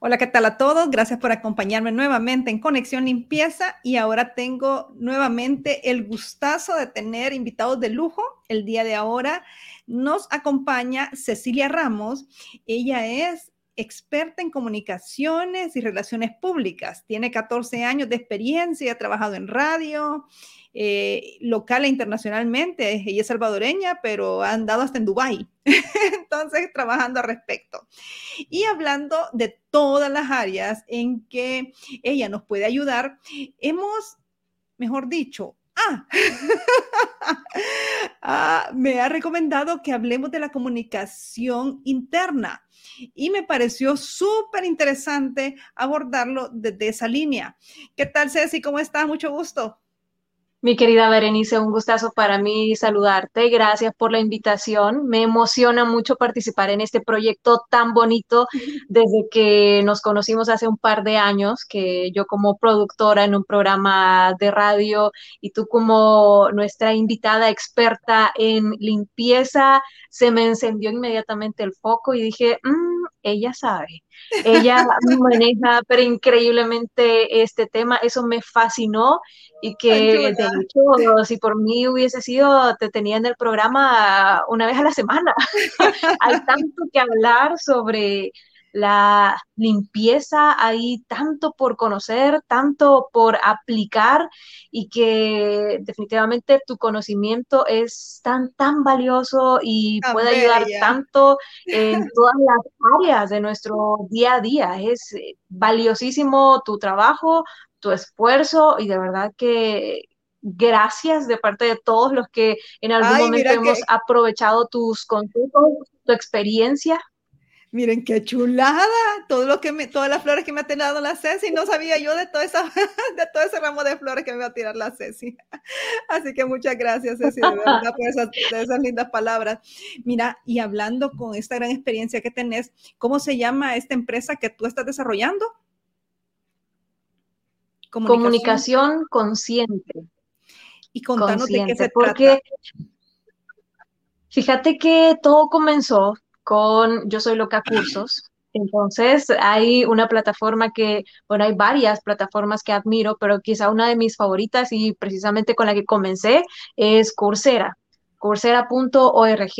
Hola, ¿qué tal a todos? Gracias por acompañarme nuevamente en Conexión Limpieza y ahora tengo nuevamente el gustazo de tener invitados de lujo. El día de ahora nos acompaña Cecilia Ramos. Ella es experta en comunicaciones y relaciones públicas. Tiene 14 años de experiencia, ha trabajado en radio, eh, local e internacionalmente. Ella es salvadoreña, pero ha andado hasta en Dubái. Entonces, trabajando al respecto. Y hablando de todas las áreas en que ella nos puede ayudar, hemos, mejor dicho, Ah, ah, me ha recomendado que hablemos de la comunicación interna y me pareció súper interesante abordarlo desde esa línea. ¿Qué tal, Ceci? ¿Cómo estás? Mucho gusto. Mi querida Berenice, un gustazo para mí saludarte. Gracias por la invitación. Me emociona mucho participar en este proyecto tan bonito desde que nos conocimos hace un par de años, que yo como productora en un programa de radio y tú como nuestra invitada experta en limpieza, se me encendió inmediatamente el foco y dije, mm, ella sabe. Ella maneja pero increíblemente este tema, eso me fascinó y que de hecho, si por mí hubiese sido, te tenía en el programa una vez a la semana. hay tanto que hablar sobre la limpieza, hay tanto por conocer, tanto por aplicar y que definitivamente tu conocimiento es tan, tan valioso y puede ayudar tanto en todas las áreas de nuestro día a día. Es valiosísimo tu trabajo, tu esfuerzo y de verdad que gracias de parte de todos los que en algún momento hemos aprovechado tus consejos, tu experiencia. Miren qué chulada, todo lo que me, todas las flores que me ha tirado la Ceci, no sabía yo de, toda esa, de todo ese ramo de flores que me va a tirar la Ceci. Así que muchas gracias, Ceci, de verdad, por esas, esas lindas palabras. Mira, y hablando con esta gran experiencia que tenés, ¿cómo se llama esta empresa que tú estás desarrollando? Comunicación, consciente. Y contanos de qué se porque Fíjate que todo comenzó con Yo Soy Loca Cursos. Entonces, hay una plataforma que, bueno, hay varias plataformas que admiro, pero quizá una de mis favoritas y precisamente con la que comencé es Coursera, coursera.org.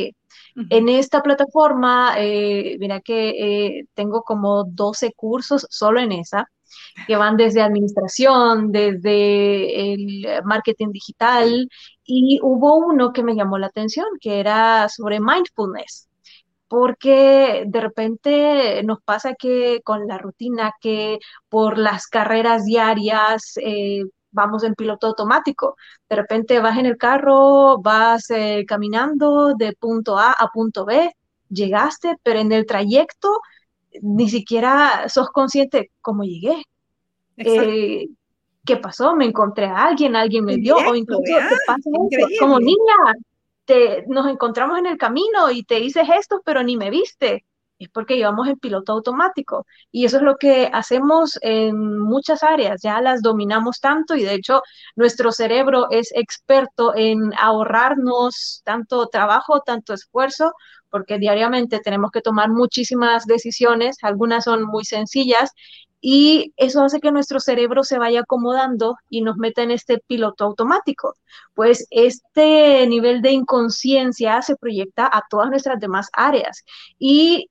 En esta plataforma, eh, mira que eh, tengo como 12 cursos solo en esa que van desde administración, desde el marketing digital, y hubo uno que me llamó la atención, que era sobre mindfulness porque de repente nos pasa que con la rutina, que por las carreras diarias eh, vamos en piloto automático. De repente vas en el carro, vas eh, caminando de punto A a punto B, llegaste, pero en el trayecto ni siquiera sos consciente cómo llegué, eh, ¿qué pasó? Me encontré a alguien, alguien me vio, o incluso te pasa como niña, te, nos encontramos en el camino y te hice gestos, pero ni me viste. Es porque llevamos en piloto automático. Y eso es lo que hacemos en muchas áreas, ya las dominamos tanto y de hecho nuestro cerebro es experto en ahorrarnos tanto trabajo, tanto esfuerzo, porque diariamente tenemos que tomar muchísimas decisiones, algunas son muy sencillas y eso hace que nuestro cerebro se vaya acomodando y nos meta en este piloto automático. Pues este nivel de inconsciencia se proyecta a todas nuestras demás áreas. Y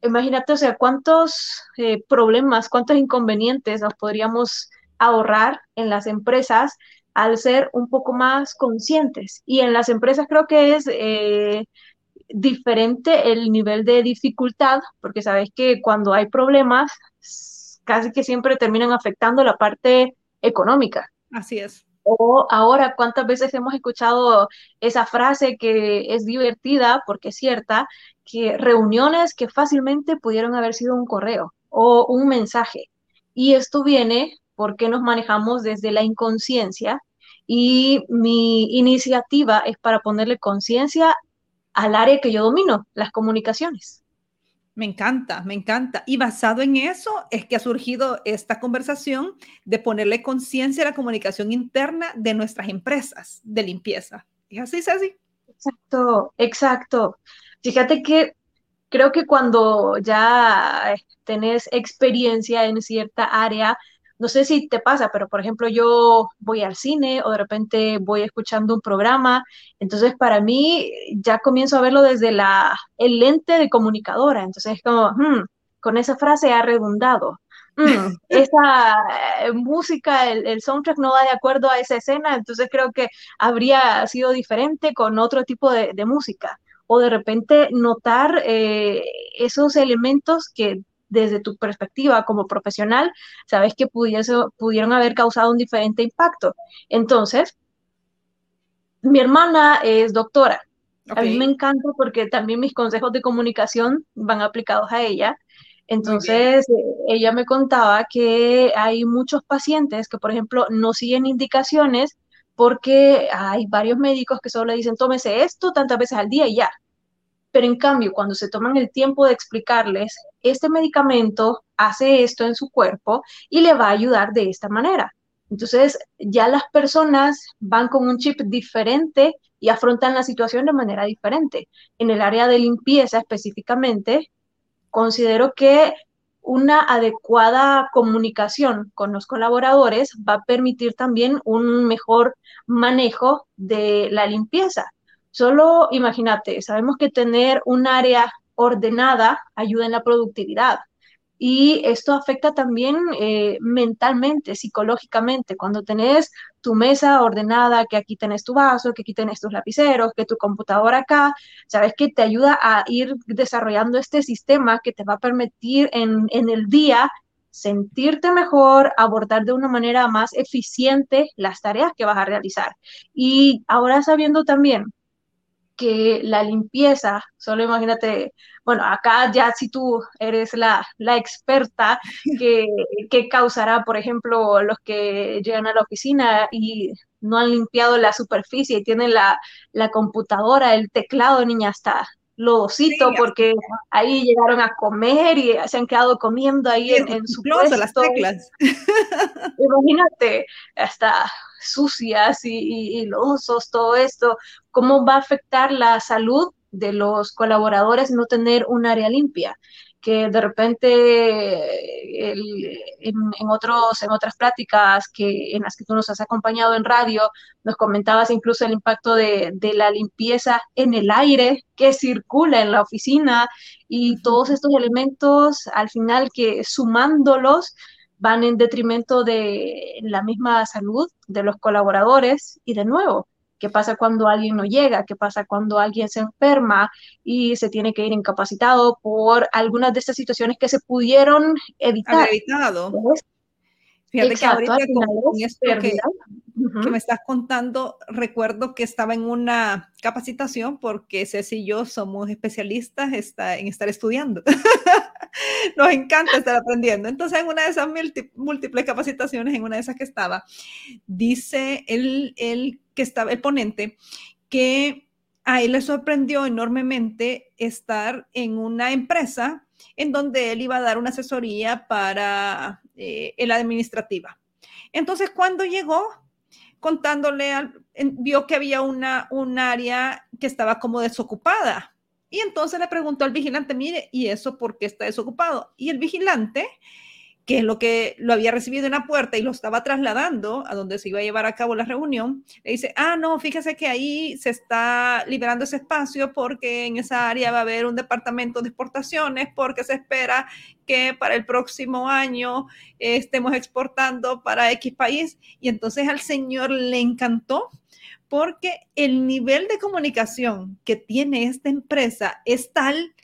imagínate, o sea, cuántos eh, problemas, cuántos inconvenientes nos podríamos ahorrar en las empresas al ser un poco más conscientes. Y en las empresas creo que es eh, diferente el nivel de dificultad, porque sabes que cuando hay problemas, casi que siempre terminan afectando la parte económica. Así es. O ahora, ¿cuántas veces hemos escuchado esa frase que es divertida porque es cierta, que reuniones que fácilmente pudieron haber sido un correo o un mensaje? Y esto viene porque nos manejamos desde la inconsciencia y mi iniciativa es para ponerle conciencia al área que yo domino, las comunicaciones. Me encanta, me encanta. Y basado en eso es que ha surgido esta conversación de ponerle conciencia a la comunicación interna de nuestras empresas de limpieza. ¿Es así, Ceci? Exacto, exacto. Fíjate que creo que cuando ya tenés experiencia en cierta área, no sé si te pasa, pero por ejemplo yo voy al cine o de repente voy escuchando un programa, entonces para mí ya comienzo a verlo desde la, el lente de comunicadora, entonces es como, hmm, con esa frase ha redundado. Hmm, esa eh, música, el, soundtrack no va de acuerdo a esa escena, entonces creo que habría sido diferente con otro tipo de, música. O de repente notar eh, esos elementos que desde tu perspectiva como profesional, sabes que pudieron haber causado un diferente impacto. Entonces, mi hermana es doctora. A mí me encanta porque también mis consejos de comunicación van aplicados a ella. Entonces, ella me contaba que hay muchos pacientes que, por ejemplo, no siguen indicaciones porque hay varios médicos que solo le dicen, tómese esto tantas veces al día y ya. Pero en cambio, cuando se toman el tiempo de explicarles, este medicamento hace esto en su cuerpo y le va a ayudar de esta manera. Entonces, ya las personas van con un chip diferente y afrontan la situación de manera diferente. En el área de limpieza específicamente, considero que una adecuada comunicación con los colaboradores va a permitir también un mejor manejo de la limpieza. Solo imagínate, sabemos que tener un área ordenada ayuda en la productividad. Y esto afecta también eh, mentalmente, psicológicamente. Cuando tenés tu mesa ordenada, que aquí tenés tu vaso, que aquí tenés tus lapiceros, que tu computadora acá, sabes que te ayuda a ir desarrollando este sistema que te va a permitir en, en el día sentirte mejor, abordar de una manera más eficiente las tareas que vas a realizar. Y ahora sabiendo también que la limpieza, solo imagínate, bueno, acá ya si tú eres la, experta que, que, causará, por ejemplo, los que llegan a la oficina y no han limpiado la superficie y tienen la, la computadora, el teclado, niña, está lodosito porque ahí llegaron a comer y se han quedado comiendo ahí en, su puesto. las teclas. Imagínate, hasta sucias y, y, lodosos, todo esto, ¿cómo va a afectar la salud de los colaboradores no tener un área limpia? que de repente en, otros, en otras pláticas que, en las que tú nos has acompañado en radio, nos comentabas incluso el impacto de, la limpieza en el aire que circula en la oficina y todos estos elementos al final que sumándolos van en detrimento de la misma salud de los colaboradores y de nuevo ¿Qué pasa cuando alguien no llega? ¿Qué pasa cuando alguien se enferma y se tiene que ir incapacitado por algunas de estas situaciones que se pudieron evitar? evitado. Fíjate que ahorita con, esto que, que, me estás contando, recuerdo que estaba en una capacitación porque Ceci y yo somos especialistas en estar estudiando. Nos encanta estar aprendiendo. Entonces, en una de esas múltiples capacitaciones, en una de esas que estaba, dice el, el que estaba, el ponente, que a él le sorprendió enormemente estar en una empresa en donde él iba a dar una asesoría para eh, la administrativa. Entonces, cuando llegó, contándole, vio que había una, un área que estaba como desocupada. Y entonces le preguntó al vigilante, mire, ¿y eso por qué está desocupado? Y el vigilante que es lo que lo había recibido en la puerta y lo estaba trasladando a donde se iba a llevar a cabo la reunión, le dice, ah, no, fíjese que ahí se está liberando ese espacio porque en esa área va a haber un departamento de exportaciones porque se espera que para el próximo año estemos exportando para X país. Y entonces al señor le encantó porque el nivel de comunicación que tiene esta empresa es tal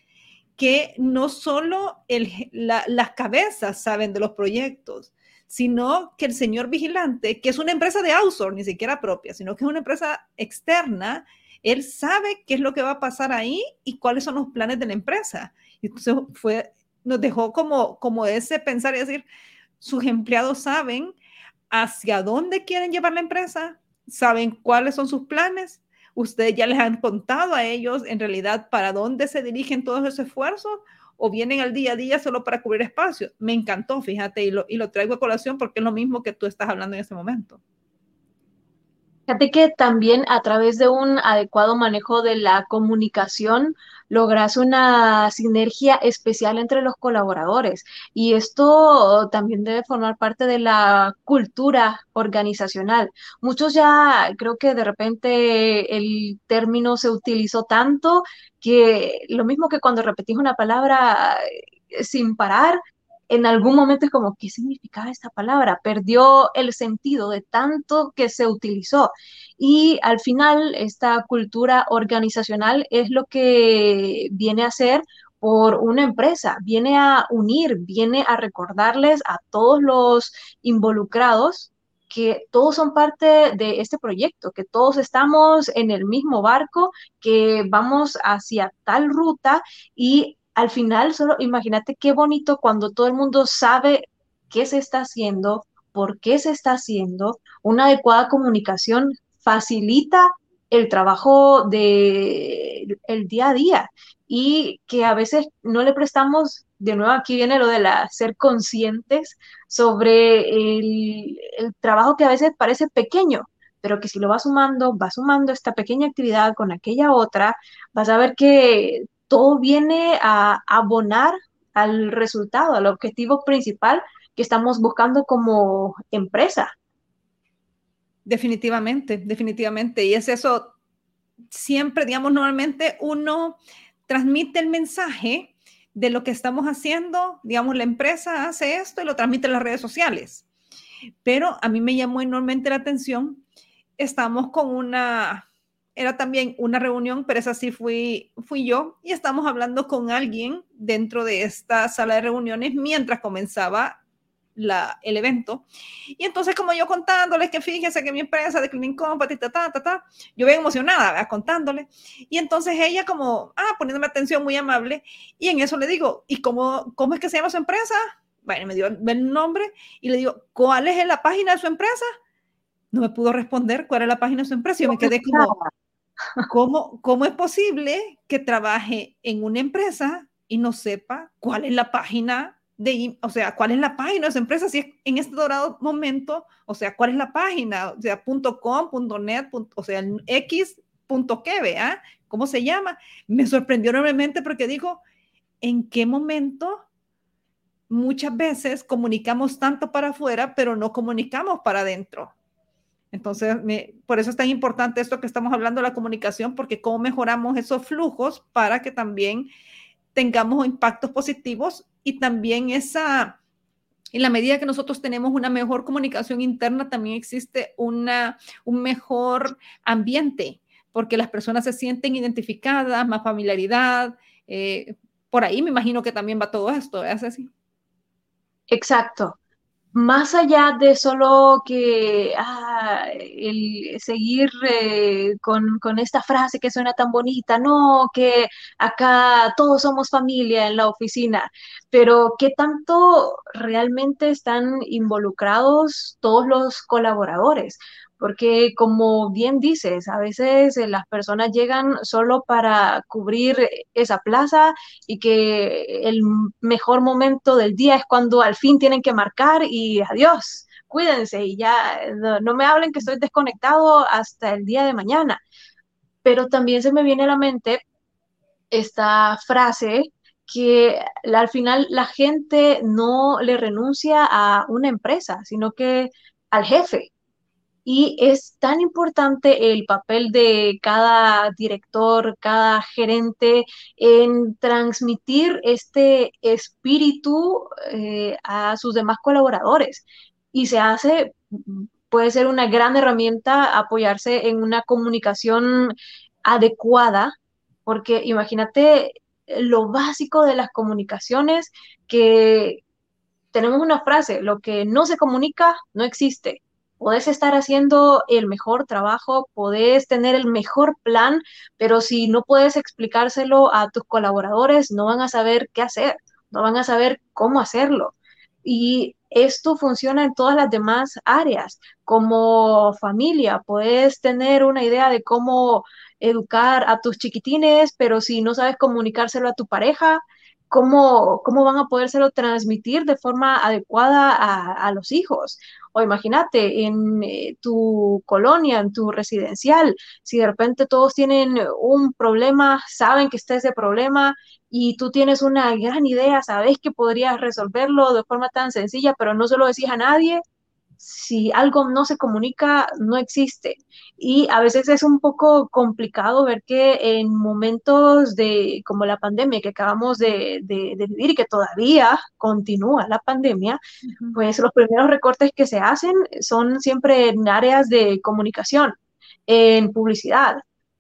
que no solo las cabezas saben de los proyectos, sino que el señor vigilante, que es una empresa de outsourcing, ni siquiera propia, sino que es una empresa externa, él sabe qué es lo que va a pasar ahí y cuáles son los planes de la empresa. Y entonces fue, nos dejó como, como ese pensar y decir, sus empleados saben hacia dónde quieren llevar la empresa, saben cuáles son sus planes ¿Ustedes ya les han contado a ellos en realidad para dónde se dirigen todos esos esfuerzos o vienen al día a día solo para cubrir espacio? Me encantó, fíjate, y lo, y lo traigo a colación porque es lo mismo que tú estás hablando en ese momento. Fíjate que también a través de un adecuado manejo de la comunicación logras una sinergia especial entre los colaboradores y esto también debe formar parte de la cultura organizacional. Muchos ya creo que de repente el término se utilizó tanto que lo mismo que cuando repetís una palabra eh, sin parar, en algún momento es como, ¿qué significaba esta palabra? Perdió el sentido de tanto que se utilizó. Y al final, esta cultura organizacional es lo que viene a ser por una empresa, viene a unir, viene a recordarles a todos los involucrados que todos son parte de este proyecto, que todos estamos en el mismo barco, que vamos hacia tal ruta y al final, solo imagínate qué bonito cuando todo el mundo sabe qué se está haciendo, por qué se está haciendo, una adecuada comunicación facilita el trabajo de el día a día y que a veces no le prestamos, de nuevo aquí viene lo de la, ser conscientes sobre el, el trabajo que a veces parece pequeño, pero que si lo vas sumando, vas sumando esta pequeña actividad con aquella otra, vas a ver que todo viene a abonar al resultado, al objetivo principal que estamos buscando como empresa. Definitivamente, definitivamente. Y es eso, siempre, digamos, normalmente uno transmite el mensaje de lo que estamos haciendo, digamos, la empresa hace esto y lo transmite en las redes sociales. Pero a mí me llamó enormemente la atención, estamos con una era también una reunión, pero esa sí fui, fui yo, y estamos hablando con alguien dentro de esta sala de reuniones mientras comenzaba la, el evento. Y entonces, como yo contándoles que fíjense que mi empresa de Cleaning Company, ta, ta, ta, ta, yo bien emocionada, contándole. Y entonces ella como, ah, poniéndome atención muy amable, y en eso le digo, ¿y cómo, cómo es que se llama su empresa? Bueno, me dio el nombre y le digo, ¿cuál es la página de su empresa? No me pudo responder cuál es la página de su empresa. Yo me quedé como, ¿Cómo, ¿Cómo es posible que trabaje en una empresa y no sepa cuál es la página de, o sea, cuál es la página de esa empresa? Si es en este dorado momento, o sea, cuál es la página, o sea, .com, .net, o sea, x, .que, ¿vea? ¿Cómo se llama? Me sorprendió enormemente porque digo, ¿en qué momento muchas veces comunicamos tanto para afuera, pero no comunicamos para adentro? Entonces, por eso es tan importante esto que estamos hablando de la comunicación, porque cómo mejoramos esos flujos para que también tengamos impactos positivos y también esa, en la medida que nosotros tenemos una mejor comunicación interna, también existe una, un mejor ambiente, porque las personas se sienten identificadas, más familiaridad. Eh, por ahí me imagino que también va todo esto, ¿es así? Exacto más allá de solo que ah, el seguir eh, con, con, esta frase que suena tan bonita, no, que acá todos somos familia en la oficina, pero qué tanto realmente están involucrados todos los colaboradores, porque como bien dices, a veces eh, las personas llegan solo para cubrir esa plaza y que el mejor momento del día es cuando al fin tienen que marcar y adiós, cuídense y ya no, me hablen que estoy desconectado hasta el día de mañana. Pero también se me viene a la mente esta frase que al final la gente no le renuncia a una empresa, sino que al jefe. Y es tan importante el papel de cada director, cada gerente en transmitir este espíritu eh, a sus demás colaboradores. Y se hace, puede ser una gran herramienta apoyarse en una comunicación adecuada, porque imagínate lo básico de las comunicaciones que tenemos una frase, lo que no se comunica no existe podés estar haciendo el mejor trabajo, podés tener el mejor plan, pero si no puedes explicárselo a tus colaboradores, no van a saber qué hacer, no van a saber cómo hacerlo. Y esto funciona en todas las demás áreas. Como familia, puedes tener una idea de cómo educar a tus chiquitines, pero si no sabes comunicárselo a tu pareja, ¿cómo, cómo van a podérselo transmitir de forma adecuada a, los hijos? O imagínate, en eh, tu colonia, en tu residencial, si de repente todos tienen un problema, saben que está ese problema y tú tienes una gran idea, sabes que podrías resolverlo de forma tan sencilla, pero no se lo decís a nadie, si algo no se comunica, no existe. Y a veces es un poco complicado ver que en momentos de como la pandemia que acabamos de, vivir y que todavía continúa la pandemia, pues los primeros recortes que se hacen son siempre en áreas de comunicación, en publicidad.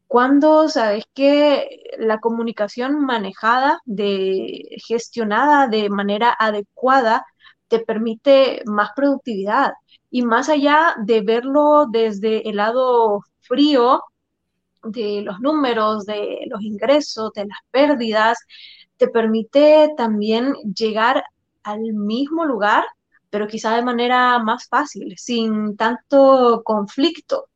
Cuando sabes que la comunicación manejada, de, gestionada de manera adecuada, te permite más productividad, y más allá de verlo desde el lado frío de los números, de los ingresos, de las pérdidas, te permite también llegar al mismo lugar, pero quizá de manera más fácil, sin tanto conflicto.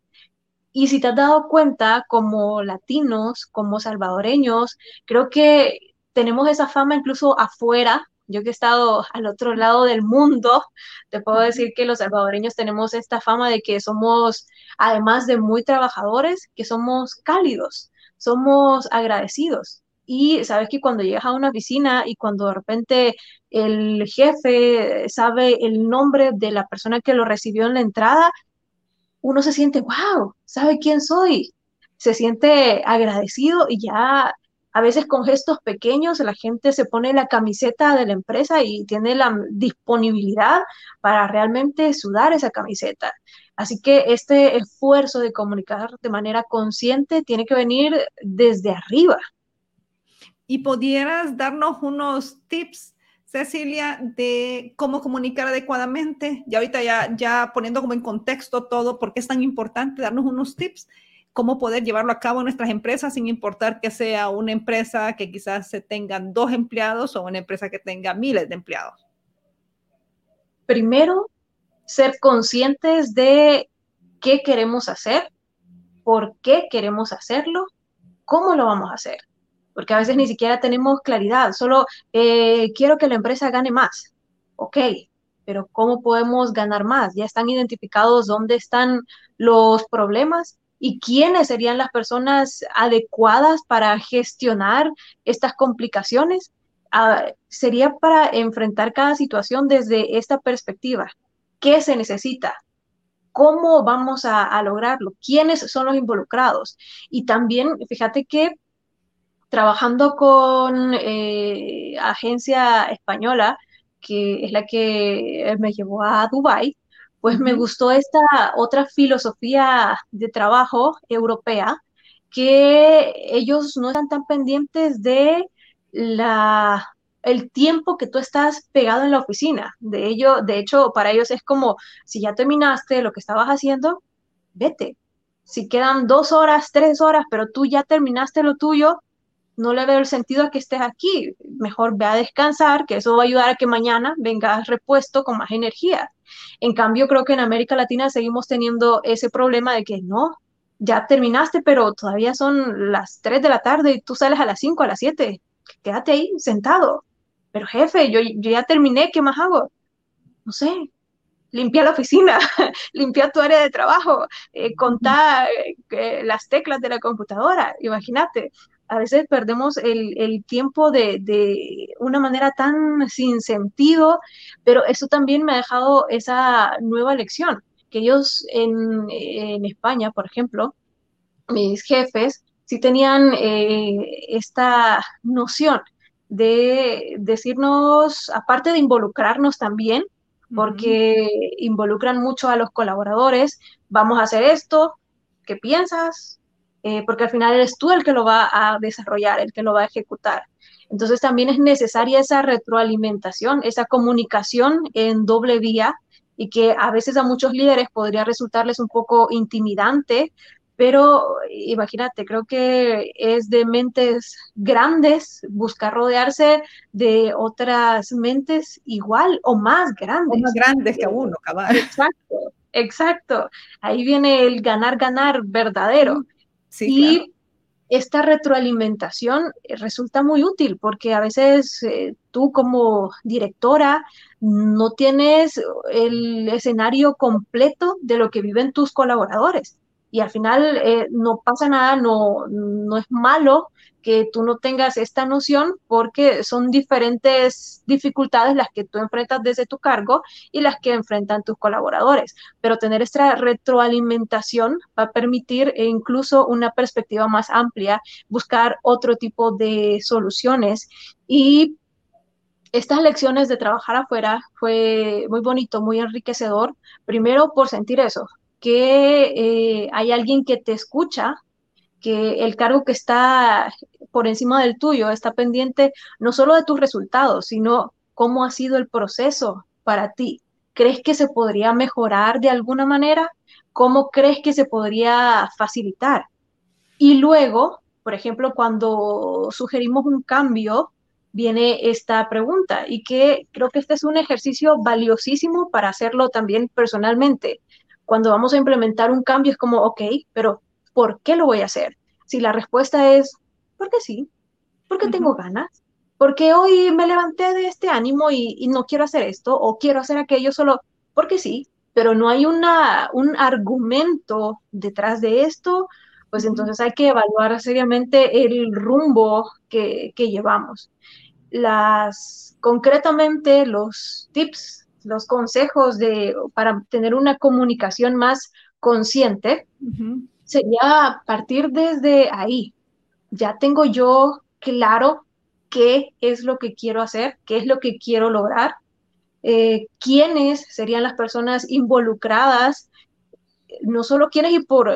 Y si te has dado cuenta, como latinos, como salvadoreños, creo que tenemos esa fama incluso afuera yo que he estado al otro lado del mundo, te puedo decir que los salvadoreños tenemos esta fama de que somos, además de muy trabajadores, que somos cálidos, somos agradecidos. Y sabes que cuando llegas a una oficina y cuando de repente el jefe sabe el nombre de la persona que lo recibió en la entrada, uno se siente, wow, sabe quién soy, se siente agradecido y ya a veces con gestos pequeños la gente se pone la camiseta de la empresa y tiene la disponibilidad para realmente sudar esa camiseta. Así que este esfuerzo de comunicar de manera consciente tiene que venir desde arriba. ¿Y pudieras darnos unos tips, Cecilia, de cómo comunicar adecuadamente? Y ahorita ya, ya poniendo como en contexto todo, ¿por qué es tan importante darnos unos tips? Cómo poder llevarlo a cabo en nuestras empresas sin importar que sea una empresa que quizás se tengan dos empleados o una empresa que tenga miles de empleados? Primero, ser conscientes de qué queremos hacer, por qué queremos hacerlo, cómo lo vamos a hacer. Porque a veces ni siquiera tenemos claridad, solo eh, quiero que la empresa gane más. Ok, pero ¿cómo podemos ganar más? Ya están identificados dónde están los problemas y quiénes serían las personas adecuadas para gestionar estas complicaciones. Ah, sería para enfrentar cada situación desde esta perspectiva. ¿Qué se necesita? ¿Cómo vamos a, lograrlo? ¿Quiénes son los involucrados? Y también, fíjate que trabajando con eh, agencia española, que es la que me llevó a Dubái, pues me gustó esta otra filosofía de trabajo europea, que ellos no están tan pendientes de la el tiempo que tú estás pegado en la oficina. De ello, de hecho, para ellos es como si ya terminaste lo que estabas haciendo, vete. Si quedan dos horas, tres horas, pero tú ya terminaste lo tuyo, no le veo el sentido a que estés aquí. Mejor ve a descansar, que eso va a ayudar a que mañana vengas repuesto con más energía. En cambio, creo que en América Latina seguimos teniendo ese problema de que no, ya terminaste, pero todavía son las 3 de la tarde y tú sales a las 5, a las 7. Quédate ahí sentado. Pero jefe, yo, ya terminé, ¿qué más hago? No sé, limpia la oficina, limpia tu área de trabajo, eh, contá eh, las teclas de la computadora, imagínate a veces perdemos el, tiempo de, una manera tan sin sentido, pero eso también me ha dejado esa nueva lección, que ellos en, España, por ejemplo, mis jefes, sí tenían eh, esta noción de decirnos, aparte de involucrarnos también, porque involucran mucho a los colaboradores, vamos a hacer esto, ¿qué piensas? Eh, porque al final eres tú el que lo va a desarrollar, el que lo va a ejecutar. Entonces también es necesaria esa retroalimentación, esa comunicación en doble vía y que a veces a muchos líderes podría resultarles un poco intimidante, pero imagínate, creo que es de mentes grandes buscar rodearse de otras mentes igual o más grandes. O más grandes que uno, cabal. Exacto, exacto. Ahí viene el ganar, ganar verdadero y esta retroalimentación eh, resulta muy útil porque a veces eh, tú como directora no tienes el escenario completo de lo que viven tus colaboradores. Y al final eh, no pasa nada, no, no es malo que tú no tengas esta noción porque son diferentes dificultades las que tú enfrentas desde tu cargo y las que enfrentan tus colaboradores. Pero tener esta retroalimentación va a permitir e incluso una perspectiva más amplia, buscar otro tipo de soluciones y estas lecciones de trabajar afuera fue muy bonito, muy enriquecedor, primero por sentir eso, que eh, hay alguien que te escucha, que el cargo que está por encima del tuyo está pendiente no solo de tus resultados, sino cómo ha sido el proceso para ti. ¿Crees que se podría mejorar de alguna manera? ¿Cómo crees que se podría facilitar? Y luego, por ejemplo, cuando sugerimos un cambio, viene esta pregunta y que creo que este es un ejercicio valiosísimo para hacerlo también personalmente. Cuando vamos a implementar un cambio es como, ok, pero ¿por qué lo voy a hacer? Si la respuesta es, porque sí, porque tengo ganas, porque hoy me levanté de este ánimo y, no quiero hacer esto o quiero hacer aquello solo porque sí, pero no hay una, un argumento detrás de esto, pues entonces hay que evaluar seriamente el rumbo que, que llevamos. Las, concretamente los tips, los consejos de, para tener una comunicación más consciente, sería partir desde ahí. Ya tengo yo claro qué es lo que quiero hacer, qué es lo que quiero lograr, eh, quiénes serían las personas involucradas, no solo quiénes y por...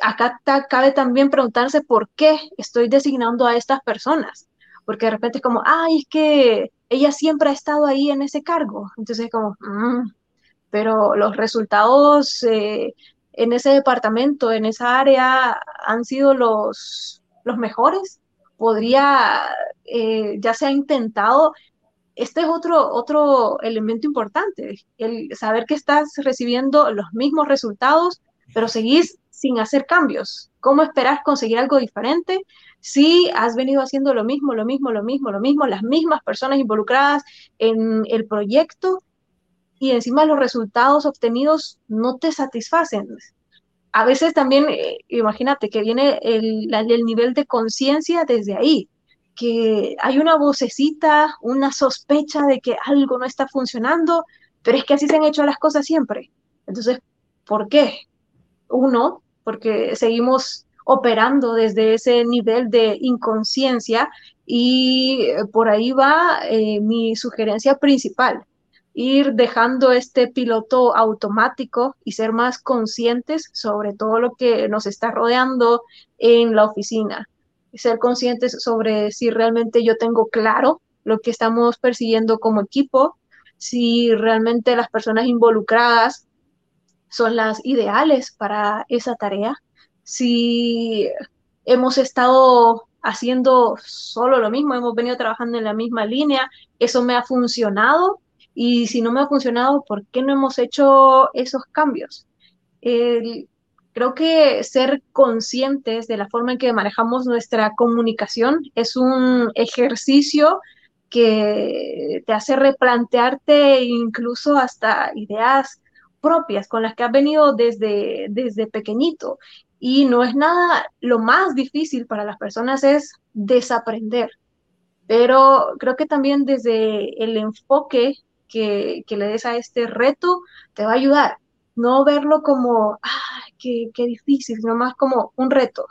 Acá cabe también preguntarse por qué estoy designando a estas personas, porque de repente es como, ay, es que ella siempre ha estado ahí en ese cargo, entonces como, mm", pero los resultados eh, en ese departamento, en esa área, han sido los, los mejores. Podría, eh, ya se ha intentado, este es otro, otro elemento importante, el saber que estás recibiendo los mismos resultados, pero seguís sin hacer cambios. ¿Cómo esperas conseguir algo diferente si has venido haciendo lo mismo, lo mismo, lo mismo, lo mismo, las mismas personas involucradas en el proyecto y encima los resultados obtenidos no te satisfacen. A veces también, eh, imagínate que viene el, nivel de conciencia desde ahí, que hay una vocecita, una sospecha de que algo no está funcionando, pero es que así se han hecho las cosas siempre. Entonces, ¿por qué? Uno, porque seguimos operando desde ese nivel de inconsciencia y por ahí va eh, mi sugerencia principal ir dejando este piloto automático y ser más conscientes sobre todo lo que nos está rodeando en la oficina. Ser conscientes sobre si realmente yo tengo claro lo que estamos persiguiendo como equipo, si realmente las personas involucradas son las ideales para esa tarea, si hemos estado haciendo solo lo mismo, hemos venido trabajando en la misma línea, eso me ha funcionado y si no me ha funcionado, ¿por qué no hemos hecho esos cambios? creo que ser conscientes de la forma en que manejamos nuestra comunicación es un ejercicio que te hace replantearte incluso hasta ideas propias con las que has venido desde, desde pequeñito. Y no es nada, lo más difícil para las personas es desaprender. Pero creo que también desde el enfoque que, le des a este reto te va a ayudar. No verlo como, ah, qué, qué difícil, sino más como un reto.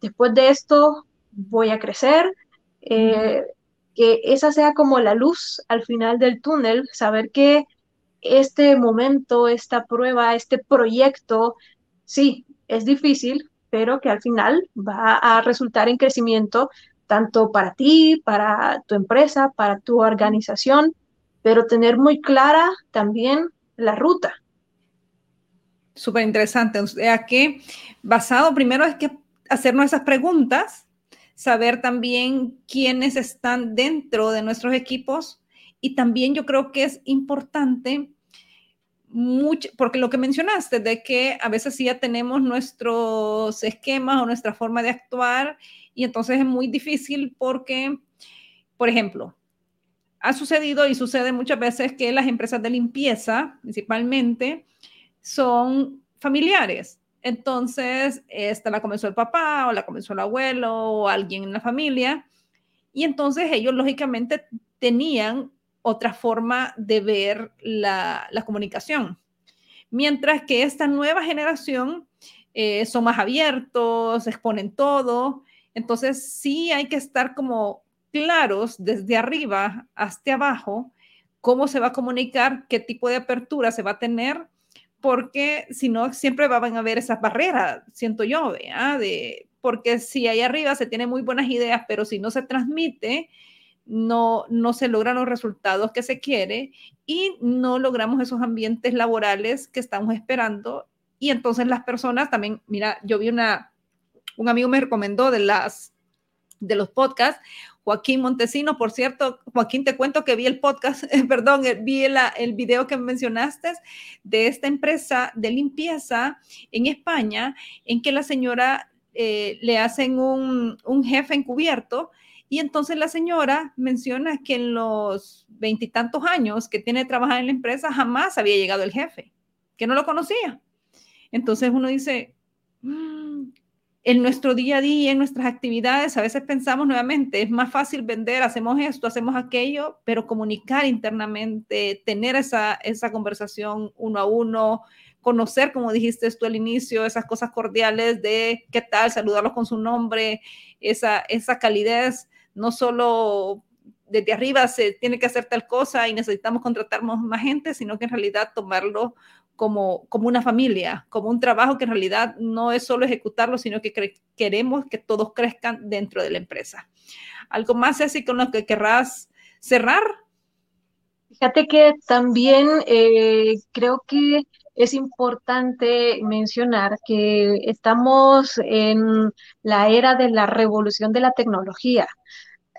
Después de esto voy a crecer, eh, que esa sea como la luz al final del túnel, saber que este momento, esta prueba, este proyecto, sí, es difícil, pero que al final va a resultar en crecimiento tanto para ti, para tu empresa, para tu organización pero tener muy clara también la ruta. Súper interesante. O sea que basado primero es que hacernos esas preguntas, saber también quiénes están dentro de nuestros equipos y también yo creo que es importante mucho, porque lo que mencionaste de que a veces sí ya tenemos nuestros esquemas o nuestra forma de actuar y entonces es muy difícil porque, por ejemplo, ha sucedido y sucede muchas veces que las empresas de limpieza, principalmente, son familiares. Entonces, esta la comenzó el papá o la comenzó el abuelo o alguien en la familia. Y entonces ellos, lógicamente, tenían otra forma de ver la, comunicación. Mientras que esta nueva generación eh, son más abiertos, exponen todo. Entonces, sí hay que estar como claros desde arriba hasta abajo cómo se va a comunicar, qué tipo de apertura se va a tener, porque si no, siempre van a haber esas barreras, siento yo, de, porque si ahí arriba se tiene muy buenas ideas, pero si no se transmite, no, no se logran los resultados que se quiere y no logramos esos ambientes laborales que estamos esperando. Y entonces las personas también, mira, yo vi una, un amigo me recomendó de las de los podcasts, Joaquín Montesino, por cierto, Joaquín, te cuento que vi el podcast, perdón, eh, vi el, video que mencionaste de esta empresa de limpieza en España, en que la señora eh, le hacen un, jefe encubierto y entonces la señora menciona que en los veintitantos años que tiene trabajar en la empresa jamás había llegado el jefe, que no lo conocía. Entonces uno dice, mm, en nuestro día a día, en nuestras actividades, a veces pensamos nuevamente, es más fácil vender, hacemos esto, hacemos aquello, pero comunicar internamente, tener esa, esa conversación uno a uno, conocer, como dijiste tú al inicio, esas cosas cordiales de qué tal, saludarlos con su nombre, esa, esa calidez, no solo desde arriba se tiene que hacer tal cosa y necesitamos contratar más gente, sino que en realidad tomarlo como, como una familia, como un trabajo que en realidad no es solo ejecutarlo, sino que queremos que todos crezcan dentro de la empresa. ¿Algo más así con lo que querrás cerrar? Fíjate que también eh, creo que es importante mencionar que estamos en la era de la revolución de la tecnología.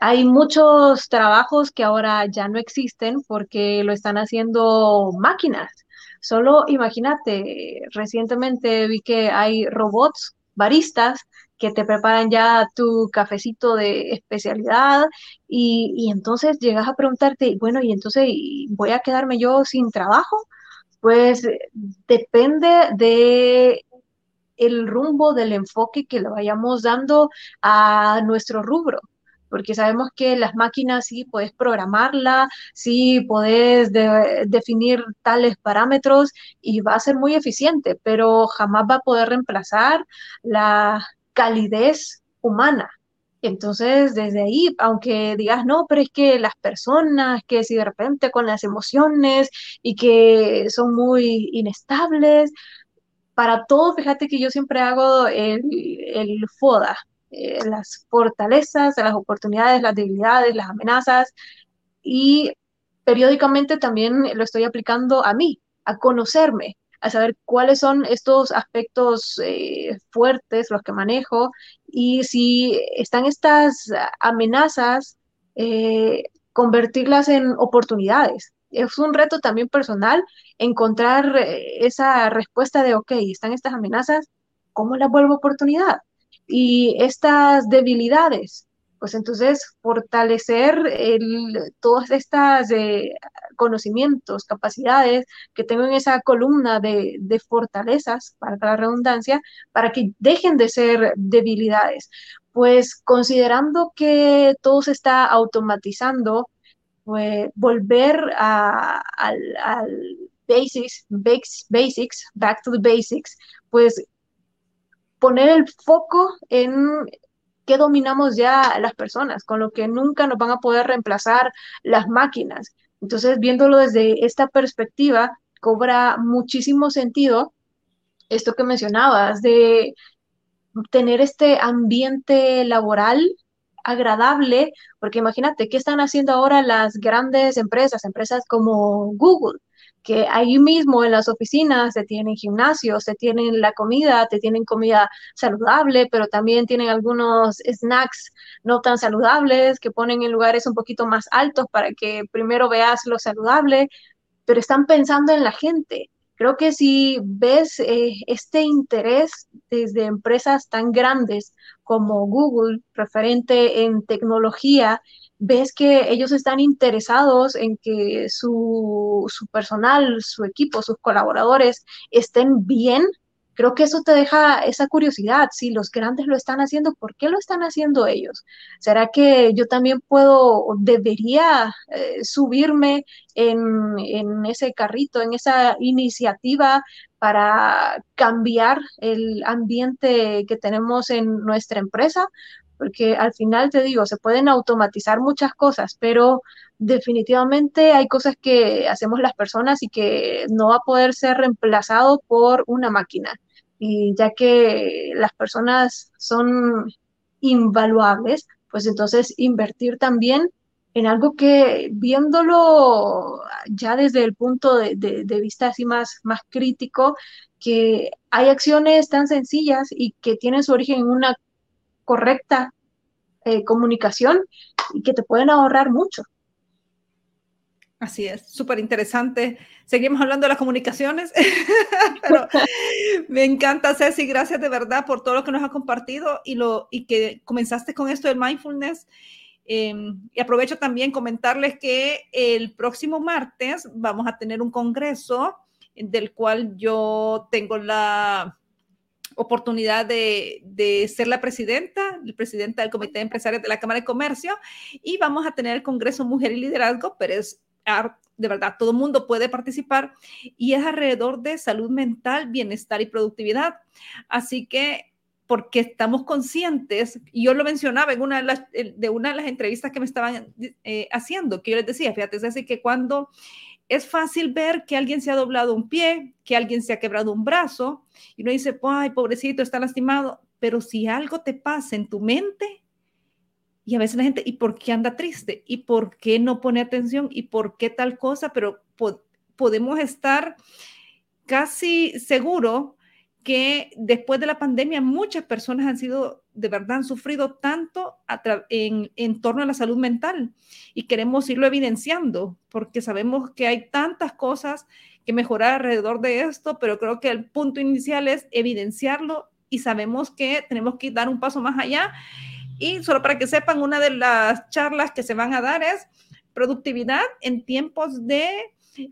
Hay muchos trabajos que ahora ya no existen porque lo están haciendo máquinas. Solo imagínate, recientemente vi que hay robots baristas que te preparan ya tu cafecito de especialidad y, y entonces llegas a preguntarte, bueno, y entonces voy a quedarme yo sin trabajo. Pues depende de el rumbo del enfoque que le vayamos dando a nuestro rubro porque sabemos que las máquinas sí puedes programarla, sí puedes definir tales parámetros y va a ser muy eficiente, pero jamás va a poder reemplazar la calidez humana. Entonces, desde ahí, aunque digas, no, pero es que las personas, que si de repente con las emociones y que son muy inestables, para todo, fíjate que yo siempre hago el, el FODA, eh, las fortalezas, las oportunidades, las debilidades, las amenazas y periódicamente también lo estoy aplicando a mí, a conocerme, a saber cuáles son estos aspectos eh, fuertes, los que manejo, y si están estas amenazas, eh, convertirlas en oportunidades. Es un reto también personal encontrar esa respuesta de, ok, están estas amenazas, ¿cómo las vuelvo oportunidad? Y estas debilidades. Pues entonces fortalecer el, todas estas eh, conocimientos, capacidades que tengo en esa columna de, fortalezas, para la redundancia, para que dejen de ser debilidades. Pues considerando que todo se está automatizando, pues volver a, al, basics, back to the basics, pues poner el foco en qué dominamos ya las personas, con lo que nunca nos van a poder reemplazar las máquinas. Entonces, viéndolo desde esta perspectiva, cobra muchísimo sentido esto que mencionabas, de tener este ambiente laboral agradable, porque imagínate, ¿qué están haciendo ahora las grandes empresas, empresas como Google? Que ahí mismo en las oficinas se tienen gimnasios, se tienen la comida, te tienen comida saludable, pero también tienen algunos snacks no tan saludables que ponen en lugares un poquito más altos para que primero veas lo saludable, pero están pensando en la gente. Creo que si ves eh, este interés desde empresas tan grandes como Google, referente en tecnología, ves que ellos están interesados en que su, su personal, su equipo, sus colaboradores estén bien creo que eso te deja esa curiosidad, si los grandes lo están haciendo, ¿por qué lo están haciendo ellos? ¿Será que yo también puedo, debería eh, subirme en, en, ese carrito, en esa iniciativa para cambiar el ambiente que tenemos en nuestra empresa? Porque al final te digo, se pueden automatizar muchas cosas, pero definitivamente hay cosas que hacemos las personas y que no va a poder ser reemplazado por una máquina. Y ya que las personas son invaluables, pues entonces invertir también en algo que viéndolo ya desde el punto de, de, vista así más, más crítico, que hay acciones tan sencillas y que tienen su origen en una correcta eh, comunicación y que te pueden ahorrar mucho. Así es, súper interesante. Seguimos hablando de las comunicaciones, me encanta, Ceci, gracias de verdad por todo lo que nos ha compartido y, lo, y que comenzaste con esto del mindfulness. Em, y aprovecho también comentarles que el próximo martes vamos a tener un congreso del cual yo tengo la oportunidad de, de, ser la presidenta, la presidenta del Comité de Empresarios de la Cámara de Comercio, y vamos a tener el Congreso Mujer y Liderazgo, pero es de verdad, todo mundo puede participar y es alrededor de salud mental, bienestar y productividad. Así que porque estamos conscientes, yo lo mencionaba en una de las, una de las entrevistas que me estaban eh, haciendo, que yo les decía, fíjate, es así que cuando es fácil ver que alguien se ha doblado un pie, que alguien se ha quebrado un brazo, y uno dice, ay, pobrecito, está lastimado, pero si algo te pasa en tu mente, y a veces la gente, ¿y por qué anda triste? ¿Y por qué no pone atención? ¿Y por qué tal cosa? Pero podemos estar casi seguro que después de la pandemia muchas personas han sido, de verdad, han sufrido tanto en, en torno a la salud mental. Y queremos irlo evidenciando porque sabemos que hay tantas cosas que mejorar alrededor de esto, pero creo que el punto inicial es evidenciarlo y sabemos que tenemos que dar un paso más allá. Y solo para que sepan, una de las charlas que se van a dar es productividad en tiempos de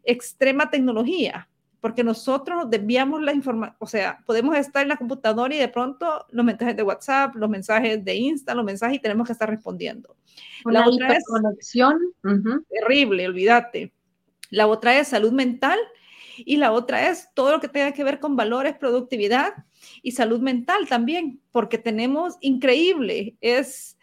extrema tecnología, porque nosotros desviamos la información, o sea, podemos estar en la computadora y de pronto los mensajes de WhatsApp, los mensajes de Insta, los mensajes y tenemos que estar respondiendo. la otra es conexión terrible, olvídate. La otra es salud mental y la otra es todo lo que tenga que ver con valores, productividad y salud mental también, porque tenemos increíble, es,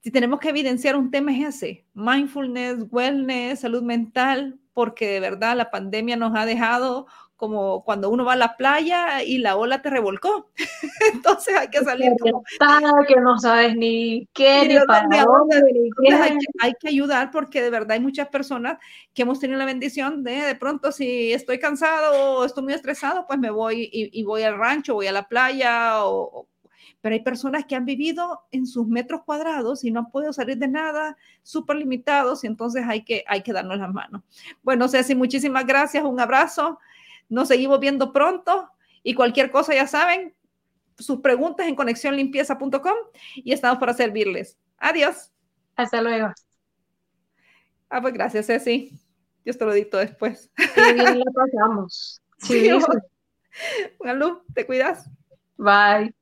si tenemos que evidenciar un tema es ese, mindfulness, wellness, salud mental, porque de verdad la pandemia nos ha dejado como cuando uno va a la playa y la ola te revolcó. Entonces hay que salir como... que no sabes ni qué, ni, para dónde, Hay, que, hay que ayudar porque de verdad hay muchas personas que hemos tenido la bendición de de pronto si estoy cansado o estoy muy estresado, pues me voy y, voy al rancho, voy a la playa o, pero hay personas que han vivido en sus metros cuadrados y no han podido salir de nada, súper limitados, y entonces hay que, hay que darnos las manos. Bueno, Ceci, muchísimas gracias, un abrazo. Nos seguimos viendo pronto y cualquier cosa ya saben, sus preguntas en conexiónlimpieza.com y estamos para servirles. Adiós. Hasta luego. Ah, pues gracias, Ceci. Yo te lo dicto después. Sí, bien, lo pasamos. Sí, sí. te cuidas. Bye.